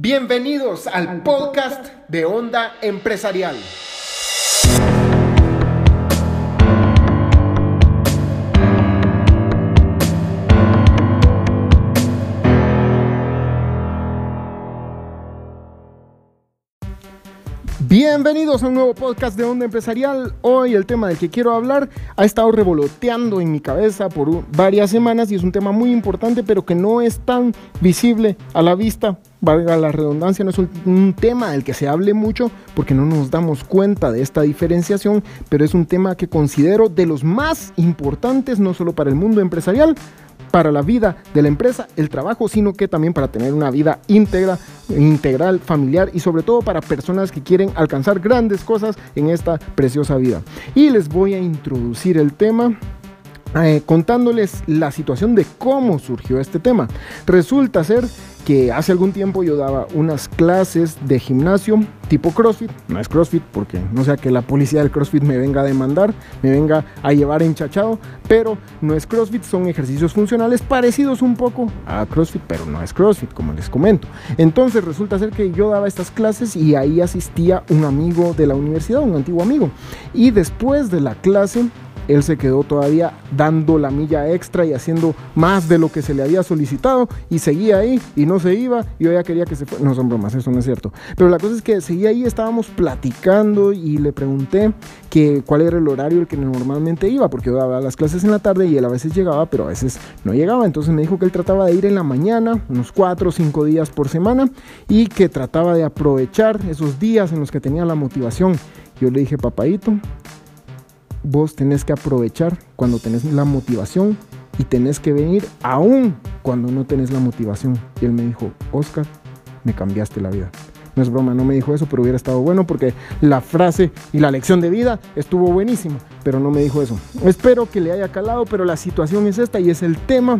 Bienvenidos al podcast de Onda Empresarial. Bienvenidos a un nuevo podcast de Onda Empresarial. Hoy el tema del que quiero hablar ha estado revoloteando en mi cabeza por varias semanas y es un tema muy importante pero que no es tan visible a la vista. Valga la redundancia, no es un, tema del que se hable mucho porque no nos damos cuenta de esta diferenciación, pero es un tema que considero de los más importantes no solo para el mundo empresarial, para la vida de la empresa, el trabajo, sino que también para tener una vida íntegra, integral, familiar y sobre todo para personas que quieren alcanzar grandes cosas en esta preciosa vida. Y les voy a introducir el tema eh, contándoles la situación de cómo surgió este tema. Resulta ser que hace algún tiempo yo daba unas clases de gimnasio tipo CrossFit, no es CrossFit porque no sea que la policía del CrossFit me venga a demandar, me venga a llevar enchachado, pero no es CrossFit, son ejercicios funcionales parecidos un poco a CrossFit, pero no es CrossFit como les comento. Entonces resulta ser que yo daba estas clases y ahí asistía un amigo de la universidad, un antiguo amigo, y después de la clase él se quedó todavía dando la milla extra y haciendo más de lo que se le había solicitado y seguía ahí y no se iba. Yo ya quería que se fuera. No son bromas, eso no es cierto. Pero la cosa es que seguía ahí, estábamos platicando y le pregunté que cuál era el horario el que normalmente iba, porque yo daba las clases en la tarde y él a veces llegaba, pero a veces no llegaba. Entonces me dijo que él trataba de ir en la mañana, unos cuatro o cinco días por semana, y que trataba de aprovechar esos días en los que tenía la motivación. Yo le dije, papadito, vos tenés que aprovechar cuando tenés la motivación y tenés que venir aún cuando no tenés la motivación. Y él me dijo, Oscar, me cambiaste la vida. No es broma, no me dijo eso, pero hubiera estado bueno porque la frase y la lección de vida estuvo buenísima, pero no me dijo eso. Espero que le haya calado, pero la situación es esta y es el tema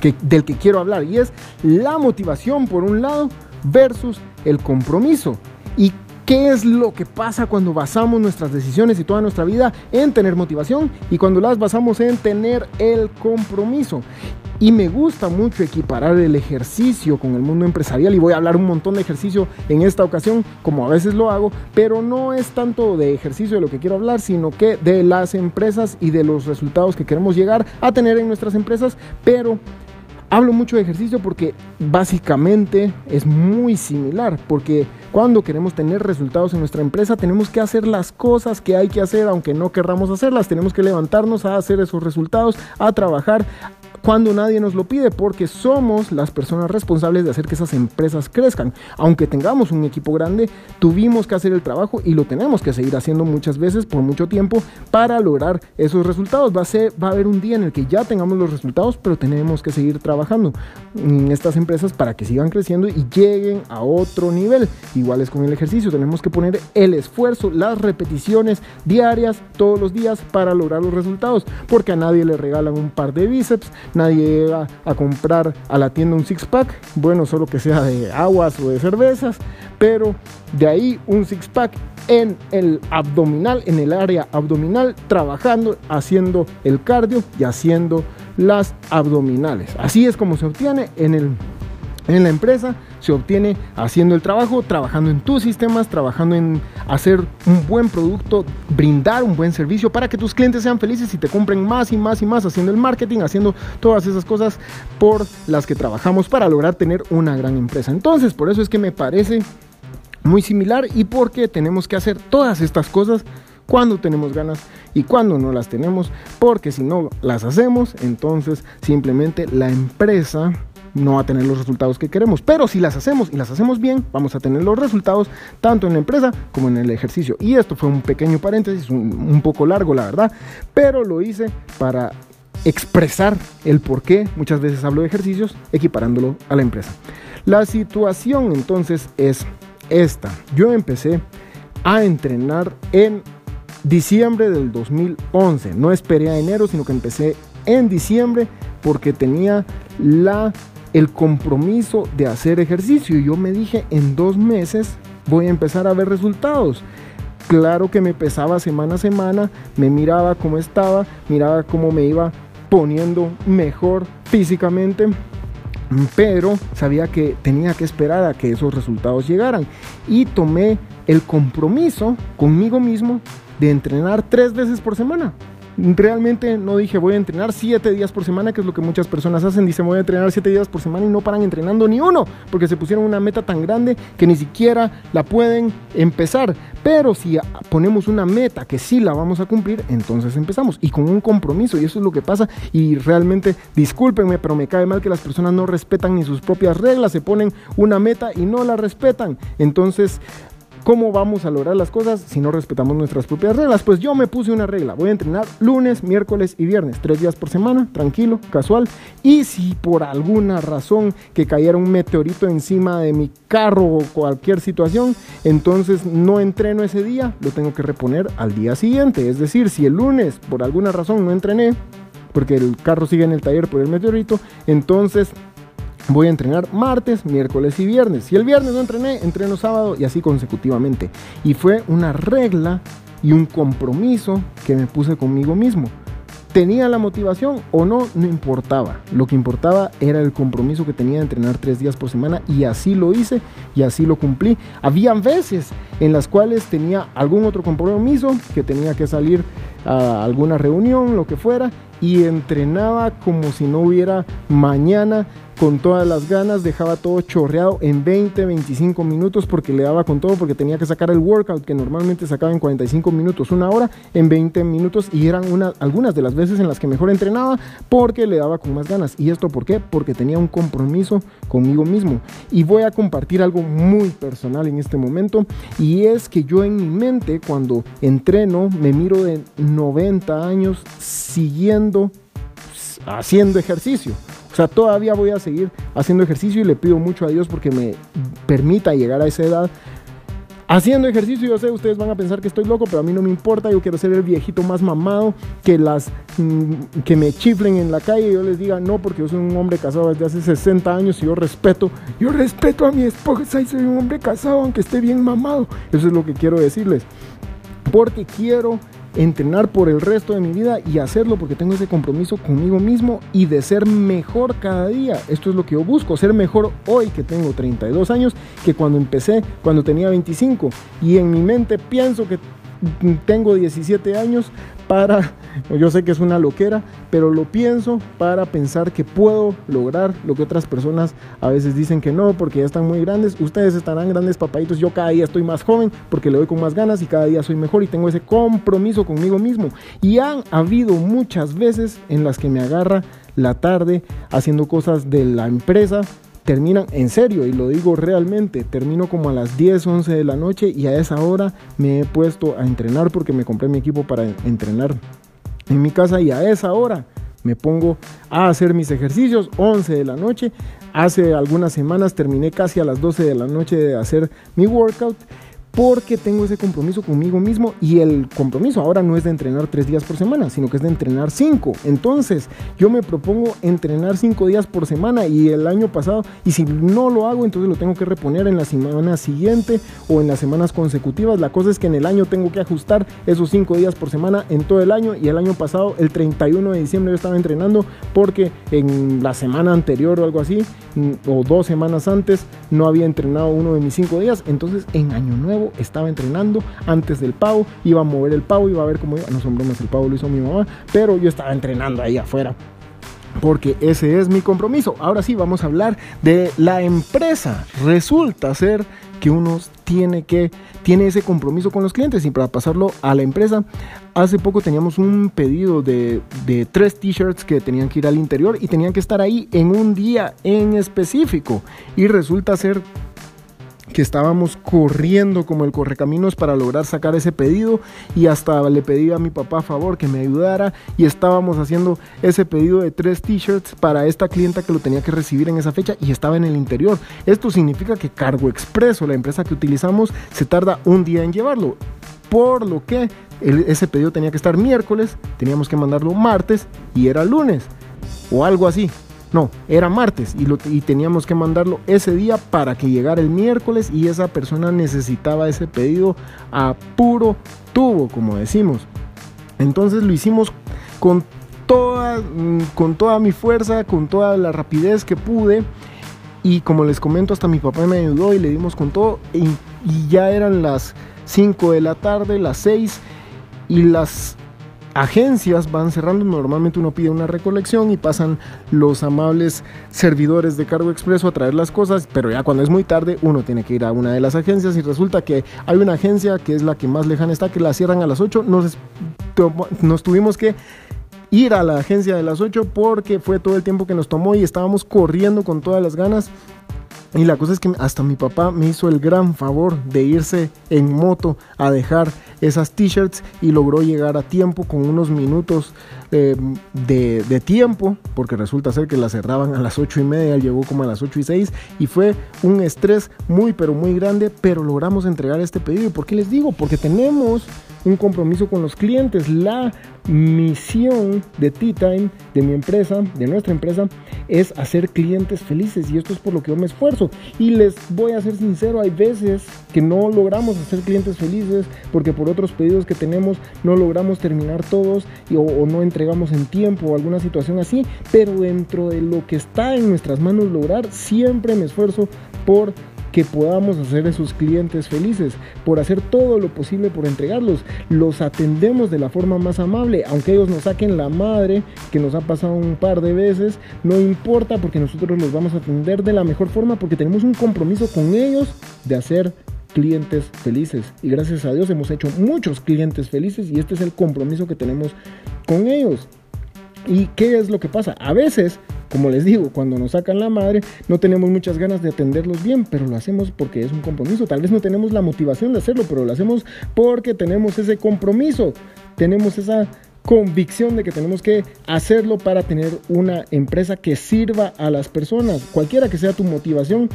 que, del que quiero hablar y es la motivación por un lado versus el compromiso. ¿Y ¿Qué es lo que pasa cuando basamos nuestras decisiones y toda nuestra vida en tener motivación y cuando las basamos en tener el compromiso? Y me gusta mucho equiparar el ejercicio con el mundo empresarial y voy a hablar un montón de ejercicio en esta ocasión, como a veces lo hago, pero no es tanto de ejercicio de lo que quiero hablar, sino que de las empresas y de los resultados que queremos llegar a tener en nuestras empresas, pero Hablo mucho de ejercicio porque básicamente es muy similar, porque cuando queremos tener resultados en nuestra empresa tenemos que hacer las cosas que hay que hacer, aunque no querramos hacerlas, tenemos que levantarnos a hacer esos resultados, a trabajar, cuando nadie nos lo pide, porque somos las personas responsables de hacer que esas empresas crezcan. Aunque tengamos un equipo grande, tuvimos que hacer el trabajo y lo tenemos que seguir haciendo muchas veces por mucho tiempo para lograr esos resultados. Va a, ser, va a haber un día en el que ya tengamos los resultados, pero tenemos que seguir trabajando en estas empresas para que sigan creciendo y lleguen a otro nivel. Igual es con el ejercicio, tenemos que poner el esfuerzo, las repeticiones diarias, todos los días para lograr los resultados, porque a nadie le regalan un par de bíceps, nadie llega a comprar a la tienda un six pack, bueno, solo que sea de aguas o de cervezas, pero de ahí un six pack en el abdominal, en el área abdominal, trabajando, haciendo el cardio y haciendo las abdominales. Así es como se obtiene en el en la empresa se obtiene haciendo el trabajo, trabajando en tus sistemas, trabajando en hacer un buen producto, brindar un buen servicio para que tus clientes sean felices y te compren más y más y más, haciendo el marketing, haciendo todas esas cosas por las que trabajamos para lograr tener una gran empresa. Entonces, por eso es que me parece muy similar y porque tenemos que hacer todas estas cosas cuando tenemos ganas y cuando no las tenemos, porque si no las hacemos, entonces simplemente la empresa no va a tener los resultados que queremos. Pero si las hacemos y las hacemos bien, vamos a tener los resultados tanto en la empresa como en el ejercicio. Y esto fue un pequeño paréntesis, un, poco largo la verdad, pero lo hice para expresar el por qué muchas veces hablo de ejercicios equiparándolo a la empresa. La situación entonces es esta. Yo empecé a entrenar en diciembre del 2011. No esperé a enero, sino que empecé en diciembre porque tenía la el compromiso de hacer ejercicio. Yo me dije, en dos meses voy a empezar a ver resultados. Claro que me pesaba semana a semana, me miraba cómo estaba, miraba cómo me iba poniendo mejor físicamente. pero sabía que tenía que esperar a que esos resultados llegaran y tomé el compromiso conmigo mismo de entrenar tres veces por semana. Realmente no dije voy a entrenar siete días por semana, que es lo que muchas personas hacen. Dicen voy a entrenar siete días por semana y no paran entrenando ni uno, porque se pusieron una meta tan grande que ni siquiera la pueden empezar. Pero si ponemos una meta que sí la vamos a cumplir, entonces empezamos. Y con un compromiso, y eso es lo que pasa. Y realmente, discúlpenme, pero me cae mal que las personas no respetan ni sus propias reglas, se ponen una meta y no la respetan. Entonces, ¿Cómo vamos a lograr las cosas si no respetamos nuestras propias reglas? Pues yo me puse una regla. Voy a entrenar lunes, miércoles y viernes. Tres días por semana, tranquilo, casual. Y si por alguna razón que cayera un meteorito encima de mi carro o cualquier situación, entonces no entreno ese día, lo tengo que reponer al día siguiente. Es decir, si el lunes por alguna razón no entrené, porque el carro sigue en el taller por el meteorito, entonces Voy a entrenar martes, miércoles y viernes. Si el viernes no entrené, entreno sábado y así consecutivamente. Y fue una regla y un compromiso que me puse conmigo mismo. Tenía la motivación o no, no importaba. Lo que importaba era el compromiso que tenía de entrenar tres días por semana y así lo hice y así lo cumplí. Habían veces en las cuales tenía algún otro compromiso, que tenía que salir a alguna reunión, lo que fuera, y entrenaba como si no hubiera mañana con todas las ganas, dejaba todo chorreado en 20, 25 minutos porque le daba con todo, porque tenía que sacar el workout que normalmente sacaba en 45 minutos, una hora, en 20 minutos y eran una, algunas de las veces en las que mejor entrenaba porque le daba con más ganas. ¿Y esto por qué? Porque tenía un compromiso conmigo mismo. Y voy a compartir algo muy personal en este momento y es que yo en mi mente cuando entreno me miro de 90 años siguiendo haciendo ejercicio. O sea, todavía voy a seguir haciendo ejercicio y le pido mucho a Dios porque me permita llegar a esa edad. Haciendo ejercicio, yo sé, ustedes van a pensar que estoy loco, pero a mí no me importa. Yo quiero ser el viejito más mamado, que las mm, que me chiflen en la calle y yo les diga no, porque yo soy un hombre casado desde hace 60 años y yo respeto, yo respeto a mi esposa y soy un hombre casado, aunque esté bien mamado. Eso es lo que quiero decirles. Porque quiero entrenar por el resto de mi vida y hacerlo porque tengo ese compromiso conmigo mismo y de ser mejor cada día. Esto es lo que yo busco, ser mejor hoy que tengo 32 años que cuando empecé, cuando tenía 25. Y en mi mente pienso que tengo 17 años para, yo sé que es una loquera, pero lo pienso para pensar que puedo lograr lo que otras personas a veces dicen que no, porque ya están muy grandes. Ustedes estarán grandes papaditos, yo cada día estoy más joven porque le doy con más ganas y cada día soy mejor y tengo ese compromiso conmigo mismo. Y han habido muchas veces en las que me agarra la tarde haciendo cosas de la empresa terminan en serio y lo digo realmente, termino como a las 10, 11 de la noche y a esa hora me he puesto a entrenar porque me compré mi equipo para entrenar en mi casa y a esa hora me pongo a hacer mis ejercicios, 11 de la noche. Hace algunas semanas terminé casi a las 12 de la noche de hacer mi workout porque tengo ese compromiso conmigo mismo y el compromiso ahora no es de entrenar tres días por semana, sino que es de entrenar cinco. Entonces yo me propongo entrenar cinco días por semana y el año pasado, y si no lo hago, entonces lo tengo que reponer en la semana siguiente o en las semanas consecutivas. La cosa es que en el año tengo que ajustar esos cinco días por semana en todo el año y el año pasado, el 31 de diciembre, yo estaba entrenando porque en la semana anterior o algo así, mm, o dos semanas antes, no había entrenado uno de mis cinco días. Entonces en año nuevo, estaba entrenando antes del pavo, iba a mover el pavo, iba a ver cómo iba. No son bromas, el pavo lo hizo mi mamá, pero yo estaba entrenando ahí afuera porque ese es mi compromiso. Ahora sí, vamos a hablar de la empresa. Resulta ser que uno tiene que tiene ese compromiso con los clientes y para pasarlo a la empresa hace poco teníamos un pedido de, de tres t-shirts que tenían que ir al interior y tenían que estar ahí en un día en específico y resulta ser que estábamos corriendo como el correcaminos para lograr sacar ese pedido y hasta le pedí a mi papá favor que me ayudara y estábamos haciendo ese pedido de tres t-shirts para esta clienta que lo tenía que recibir en esa fecha y estaba en el interior. Esto significa que Cargo Expreso, la empresa que utilizamos, se tarda un día en llevarlo. Por lo que ese pedido tenía que estar miércoles, teníamos que mandarlo martes y era lunes o algo así. No, era martes y, teníamos que mandarlo ese día para que llegara el miércoles y esa persona necesitaba ese pedido a puro tubo, como decimos. Entonces lo hicimos con toda, mm, con toda mi fuerza, con toda la rapidez que pude Y como les comento, hasta mi papá me ayudó y le dimos con todo. Y, y ya eran las 5 de la tarde, las 6 y las agencias van cerrando. Normalmente uno pide una recolección y pasan los amables servidores de cargo expreso a traer las cosas, pero ya cuando es muy tarde uno tiene que ir a una de las agencias y resulta que hay una agencia que es la que más lejana está, que la cierran a las 8. Nos, nos tuvimos que ir a la agencia de las 8 porque fue todo el tiempo que nos tomó y estábamos corriendo con todas las ganas y la cosa es que hasta mi papá me hizo el gran favor de irse en moto a dejar esas t-shirts y logró llegar a tiempo con unos minutos eh, de, tiempo, porque resulta ser que la cerraban a las 8 y media, llegó como a las 8 y 6 y fue un estrés muy pero muy grande, pero logramos entregar este pedido. ¿Y por qué les digo? Porque tenemos un compromiso con los clientes. La misión de Tea Time, de mi empresa, de nuestra empresa, es hacer clientes felices y esto es por lo que yo me esfuerzo. Y les voy a ser sincero, hay veces que no logramos hacer clientes felices porque por otros pedidos que tenemos no logramos terminar todos o, o no entregamos en tiempo o alguna situación así, pero dentro de lo que está en nuestras manos lograr, siempre me esfuerzo por que podamos hacer a esos clientes felices, por hacer todo lo posible por entregarlos. Los atendemos de la forma más amable, aunque ellos nos saquen la madre, que nos ha pasado un par de veces, no importa porque nosotros los vamos a atender de la mejor forma porque tenemos un compromiso con ellos de hacer clientes felices. Y gracias a Dios hemos hecho muchos clientes felices y este es el compromiso que tenemos con ellos. ¿Y qué es lo que pasa? A veces como les digo, cuando nos sacan la madre, no tenemos muchas ganas de atenderlos bien, pero lo hacemos porque es un compromiso. Tal vez no tenemos la motivación de hacerlo, pero lo hacemos porque tenemos ese compromiso. Tenemos esa convicción de que tenemos que hacerlo para tener una empresa que sirva a las personas. Cualquiera que sea tu motivación,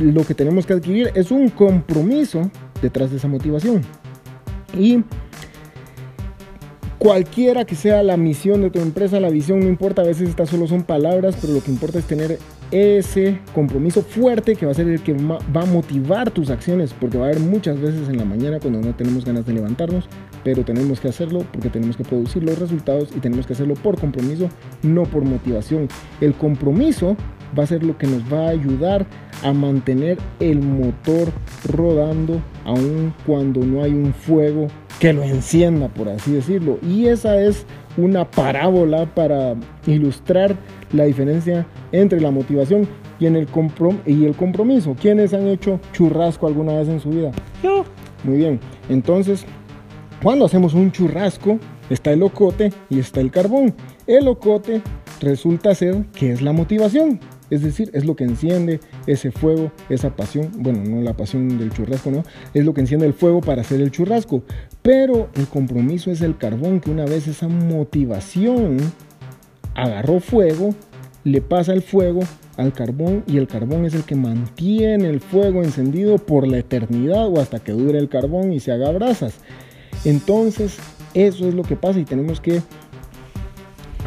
lo que tenemos que adquirir es un compromiso detrás de esa motivación. Y Cualquiera que sea la misión de tu empresa, la visión, no importa, a veces estas solo son palabras, pero lo que importa es tener ese compromiso fuerte que va a ser el que va a motivar tus acciones, porque va a haber muchas veces en la mañana cuando no tenemos ganas de levantarnos, pero tenemos que hacerlo porque tenemos que producir los resultados y tenemos que hacerlo por compromiso, no por motivación. El compromiso va a ser lo que nos va a ayudar a mantener el motor rodando aun cuando no hay un fuego que lo encienda, por así decirlo. Y esa es una parábola para ilustrar la diferencia entre la motivación y, en el, y el compromiso. ¿Quiénes han hecho churrasco alguna vez en su vida? Yo. Muy bien. Entonces, cuando hacemos un churrasco, está el locote y está el carbón. El locote resulta ser que es la motivación. Es decir, es lo que enciende ese fuego, esa pasión, bueno, no la pasión del churrasco, no, es lo que enciende el fuego para hacer el churrasco. Pero el compromiso es el carbón, que una vez esa motivación agarró fuego, le pasa el fuego al carbón y el carbón es el que mantiene el fuego encendido por la eternidad o hasta que dure el carbón y se haga brasas. Entonces, eso es lo que pasa y tenemos que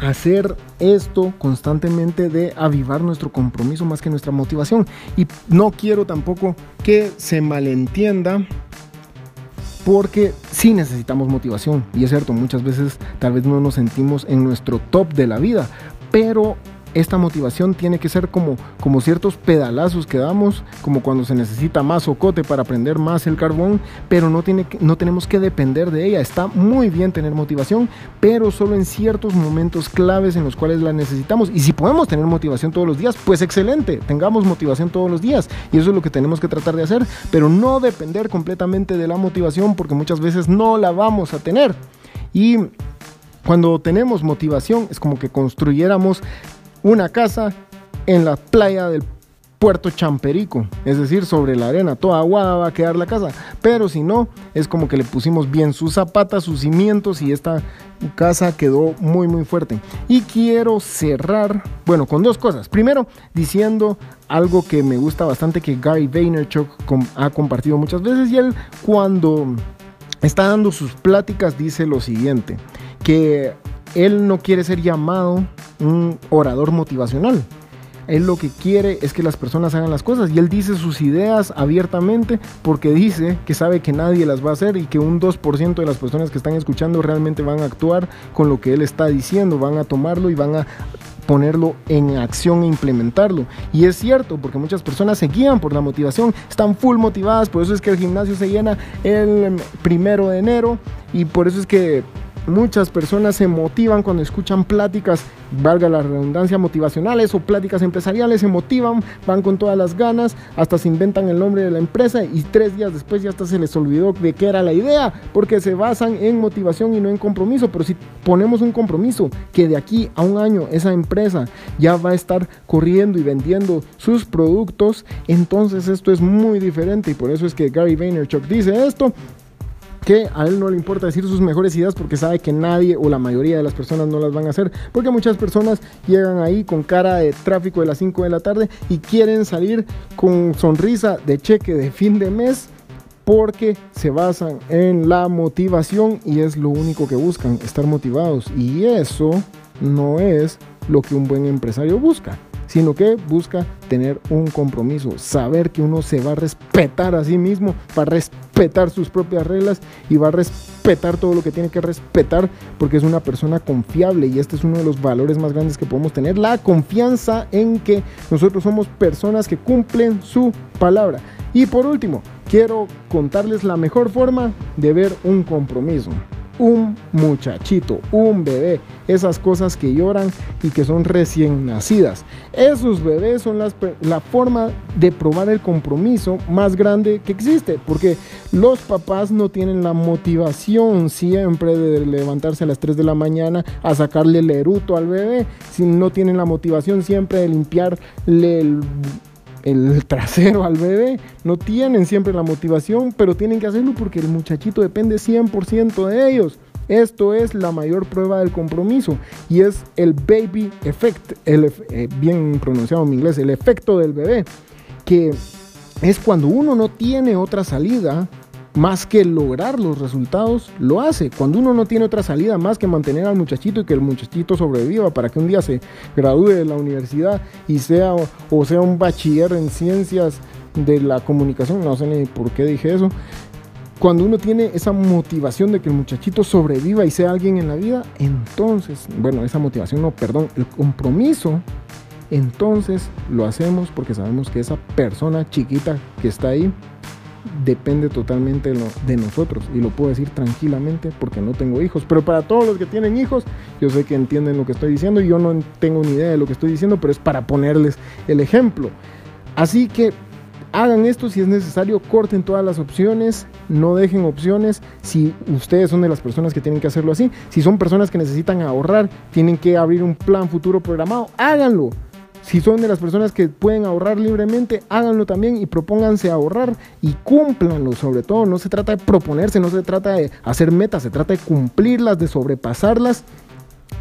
hacer esto constantemente de avivar nuestro compromiso más que nuestra motivación. Y no quiero tampoco que se malentienda porque sí necesitamos motivación. Y es cierto, muchas veces tal vez no nos sentimos en nuestro top de la vida, pero esta motivación tiene que ser como, como ciertos pedalazos que damos, como cuando se necesita más ocote para prender más el carbón, pero no, tiene no tenemos que depender de ella. Está muy bien tener motivación, pero solo en ciertos momentos claves en los cuales la necesitamos. Y si podemos tener motivación todos los días, pues excelente, tengamos motivación todos los días. Y eso es lo que tenemos que tratar de hacer, pero no depender completamente de la motivación porque muchas veces no la vamos a tener. Y cuando tenemos motivación es como que construyéramos una casa en la playa del Puerto Champerico, es decir, sobre la arena, toda aguada va a quedar la casa, pero si no, es como que le pusimos bien sus zapatas, sus cimientos y esta casa quedó muy muy fuerte. Y quiero cerrar, bueno, con dos cosas. Primero, diciendo algo que me gusta bastante que Gary Vaynerchuk ha compartido muchas veces y él cuando está dando sus pláticas dice lo siguiente, que él no quiere ser llamado un orador motivacional. Él lo que quiere es que las personas hagan las cosas y él dice sus ideas abiertamente porque dice que sabe que nadie las va a hacer y que un 2% de las personas que están escuchando realmente van a actuar con lo que él está diciendo, van a tomarlo y van a ponerlo en acción e implementarlo. Y es cierto, porque muchas personas se guían por la motivación, están full motivadas, por eso es que el gimnasio se llena el primero de enero y por eso es que Muchas personas se motivan cuando escuchan pláticas, valga la redundancia, motivacionales o pláticas empresariales, se motivan, van con todas las ganas, hasta se inventan el nombre de la empresa y tres días después ya hasta se les olvidó de qué era la idea, porque se basan en motivación y no en compromiso. Pero si ponemos un compromiso que de aquí a un año esa empresa ya va a estar corriendo y vendiendo sus productos, entonces esto es muy diferente y por eso es que Gary Vaynerchuk dice esto que a él no le importa decir sus mejores ideas porque sabe que nadie o la mayoría de las personas no las van a hacer. Porque muchas personas llegan ahí con cara de tráfico de las 5 de la tarde y quieren salir con sonrisa de cheque de fin de mes porque se basan en la motivación y es lo único que buscan, estar motivados. Y eso no es lo que un buen empresario busca sino que busca tener un compromiso, saber que uno se va a respetar a sí mismo, va a respetar sus propias reglas y va a respetar todo lo que tiene que respetar porque es una persona confiable y este es uno de los valores más grandes que podemos tener, la confianza en que nosotros somos personas que cumplen su palabra. Y por último, quiero contarles la mejor forma de ver un compromiso un muchachito, un bebé, esas cosas que lloran y que son recién nacidas. Esos bebés son la forma de probar el compromiso más grande que existe, porque los papás no tienen la motivación siempre de levantarse a las 3 de la mañana a sacarle el eruto al bebé, si no tienen la motivación siempre de limpiarle el el trasero al bebé. No tienen siempre la motivación, pero tienen que hacerlo porque el muchachito depende 100% de ellos. Esto es la mayor prueba del compromiso y es el baby effect, el, eh, bien pronunciado en inglés, el efecto del bebé, que es cuando uno no tiene otra salida más que lograr los resultados, lo hace. Cuando uno no tiene otra salida más que mantener al muchachito y que el muchachito sobreviva para que un día se gradúe de la universidad y sea o sea un bachiller en ciencias de la comunicación, no sé ni por qué dije eso. Cuando uno tiene esa motivación de que el muchachito sobreviva y sea alguien en la vida, entonces, bueno, esa motivación no, perdón, el compromiso, entonces lo hacemos porque sabemos que esa persona chiquita que está ahí depende totalmente de nosotros y lo puedo decir tranquilamente porque no tengo hijos. Pero para todos los que tienen hijos, yo sé que entienden lo que estoy diciendo y yo no tengo ni idea de lo que estoy diciendo, pero es para ponerles el ejemplo. Así que hagan esto si es necesario, corten todas las opciones, no dejen opciones. Si ustedes son de las personas que tienen que hacerlo así, si son personas que necesitan ahorrar, tienen que abrir un plan futuro programado, háganlo si son de las personas que pueden ahorrar libremente, háganlo también y propónganse ahorrar y cúmplanlo sobre todo. No se trata de proponerse, no se trata de hacer metas, se trata de cumplirlas, de sobrepasarlas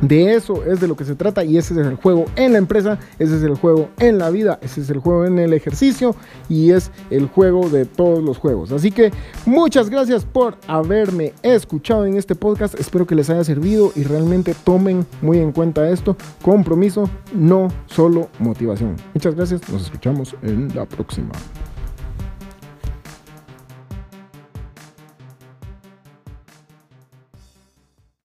de eso es de lo que se trata y ese es el juego en la empresa, ese es el juego en la vida, ese es el juego en el ejercicio y es el juego de todos los juegos. Así que muchas gracias por haberme escuchado en este podcast. Espero que les haya servido y realmente tomen muy en cuenta esto. Compromiso, no solo motivación. Muchas gracias, nos escuchamos en la próxima.